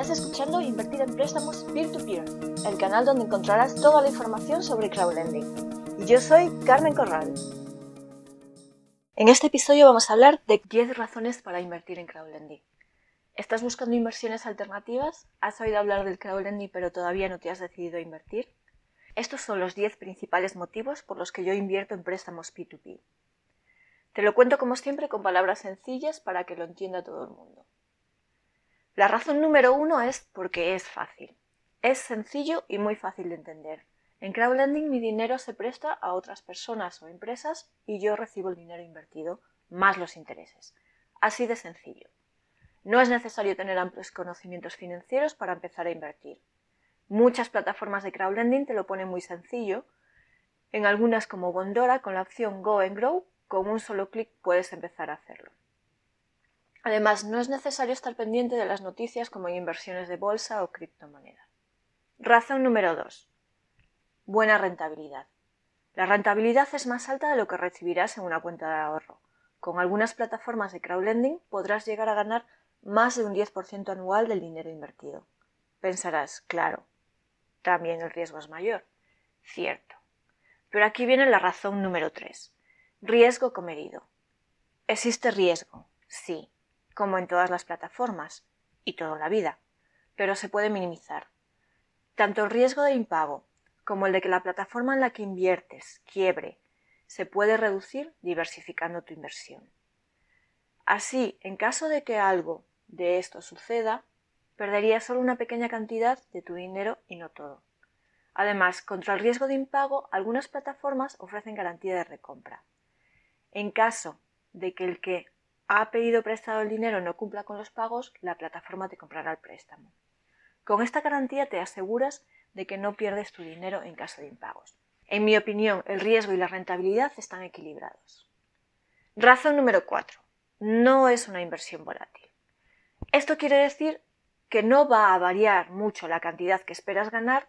Estás escuchando Invertir en Préstamos Peer-to-Peer, el canal donde encontrarás toda la información sobre crowdlending. Y yo soy Carmen Corral. En este episodio vamos a hablar de 10 razones para invertir en crowdlending. ¿Estás buscando inversiones alternativas? ¿Has oído hablar del crowdlending pero todavía no te has decidido a invertir? Estos son los 10 principales motivos por los que yo invierto en préstamos P2P. Te lo cuento como siempre con palabras sencillas para que lo entienda todo el mundo. La razón número uno es porque es fácil. Es sencillo y muy fácil de entender. En crowdlending mi dinero se presta a otras personas o empresas y yo recibo el dinero invertido más los intereses. Así de sencillo. No es necesario tener amplios conocimientos financieros para empezar a invertir. Muchas plataformas de crowdlending te lo ponen muy sencillo. En algunas como Bondora, con la opción Go and Grow, con un solo clic puedes empezar a hacerlo. Además, no es necesario estar pendiente de las noticias como inversiones de bolsa o criptomoneda. Razón número 2. Buena rentabilidad. La rentabilidad es más alta de lo que recibirás en una cuenta de ahorro. Con algunas plataformas de crowdlending podrás llegar a ganar más de un 10% anual del dinero invertido. Pensarás, claro, también el riesgo es mayor. Cierto. Pero aquí viene la razón número 3. Riesgo comedido. Existe riesgo, sí, como en todas las plataformas y toda la vida, pero se puede minimizar. Tanto el riesgo de impago como el de que la plataforma en la que inviertes quiebre se puede reducir diversificando tu inversión. Así, en caso de que algo de esto suceda, perderías solo una pequeña cantidad de tu dinero y no todo. Además, contra el riesgo de impago, algunas plataformas ofrecen garantía de recompra. En caso de que el que ha pedido prestado el dinero no cumpla con los pagos, la plataforma te comprará el préstamo. Con esta garantía te aseguras de que no pierdes tu dinero en caso de impagos. En mi opinión, el riesgo y la rentabilidad están equilibrados. Razón número 4. No es una inversión volátil. Esto quiere decir que no va a variar mucho la cantidad que esperas ganar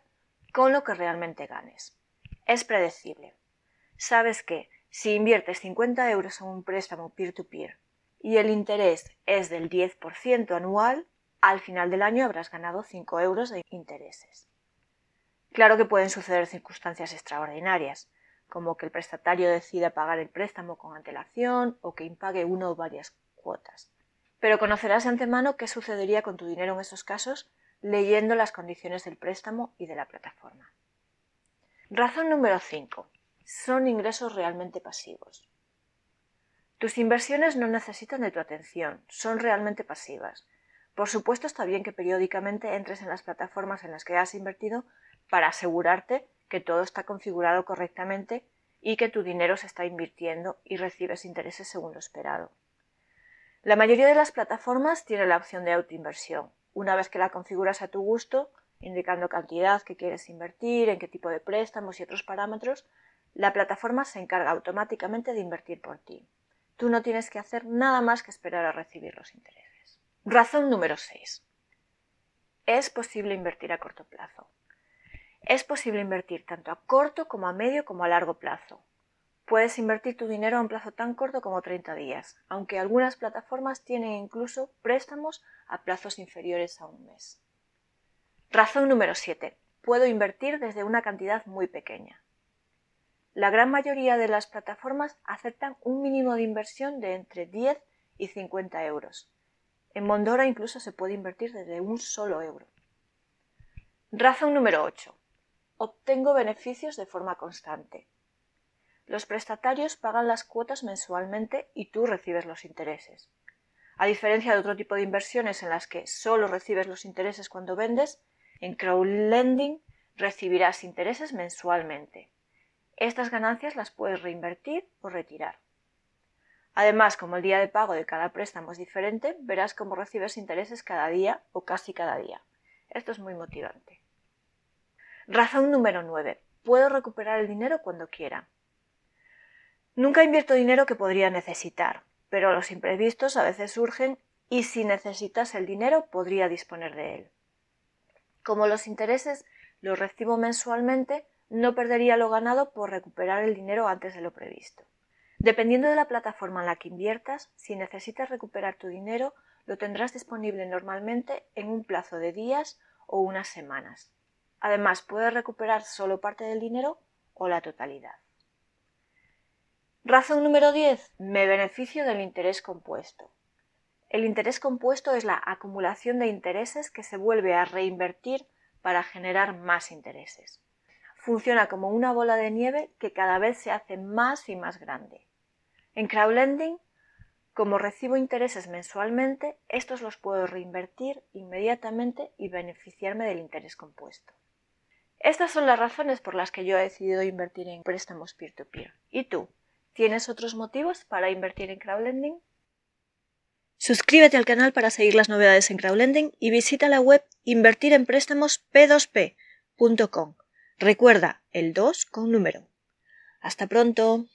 con lo que realmente ganes. Es predecible. Sabes que si inviertes 50 euros en un préstamo peer-to-peer y el interés es del 10% anual, al final del año habrás ganado 5 euros de intereses. Claro que pueden suceder circunstancias extraordinarias, como que el prestatario decida pagar el préstamo con antelación o que impague una o varias cuotas. Pero conocerás de antemano qué sucedería con tu dinero en esos casos leyendo las condiciones del préstamo y de la plataforma. Razón número 5 son ingresos realmente pasivos. Tus inversiones no necesitan de tu atención, son realmente pasivas. Por supuesto está bien que periódicamente entres en las plataformas en las que has invertido para asegurarte que todo está configurado correctamente y que tu dinero se está invirtiendo y recibes intereses según lo esperado. La mayoría de las plataformas tiene la opción de autoinversión. Una vez que la configuras a tu gusto, indicando cantidad que quieres invertir, en qué tipo de préstamos y otros parámetros, la plataforma se encarga automáticamente de invertir por ti. Tú no tienes que hacer nada más que esperar a recibir los intereses. Razón número 6. Es posible invertir a corto plazo. Es posible invertir tanto a corto como a medio como a largo plazo. Puedes invertir tu dinero a un plazo tan corto como 30 días, aunque algunas plataformas tienen incluso préstamos a plazos inferiores a un mes. Razón número 7. Puedo invertir desde una cantidad muy pequeña. La gran mayoría de las plataformas aceptan un mínimo de inversión de entre 10 y 50 euros. En Mondora incluso se puede invertir desde un solo euro. Razón número 8. Obtengo beneficios de forma constante. Los prestatarios pagan las cuotas mensualmente y tú recibes los intereses. A diferencia de otro tipo de inversiones en las que solo recibes los intereses cuando vendes, en crowdlending recibirás intereses mensualmente. Estas ganancias las puedes reinvertir o retirar. Además, como el día de pago de cada préstamo es diferente, verás cómo recibes intereses cada día o casi cada día. Esto es muy motivante. Razón número 9. Puedo recuperar el dinero cuando quiera. Nunca invierto dinero que podría necesitar, pero los imprevistos a veces surgen y si necesitas el dinero podría disponer de él. Como los intereses los recibo mensualmente, no perdería lo ganado por recuperar el dinero antes de lo previsto. Dependiendo de la plataforma en la que inviertas, si necesitas recuperar tu dinero, lo tendrás disponible normalmente en un plazo de días o unas semanas. Además, puedes recuperar solo parte del dinero o la totalidad. Razón número 10. Me beneficio del interés compuesto. El interés compuesto es la acumulación de intereses que se vuelve a reinvertir para generar más intereses. Funciona como una bola de nieve que cada vez se hace más y más grande. En crowdlending, como recibo intereses mensualmente, estos los puedo reinvertir inmediatamente y beneficiarme del interés compuesto. Estas son las razones por las que yo he decidido invertir en préstamos peer-to-peer. ¿Y tú? ¿Tienes otros motivos para invertir en crowdlending? Suscríbete al canal para seguir las novedades en crowdlending y visita la web invertirempréstamosp2p.com. Recuerda el 2 con número. Hasta pronto.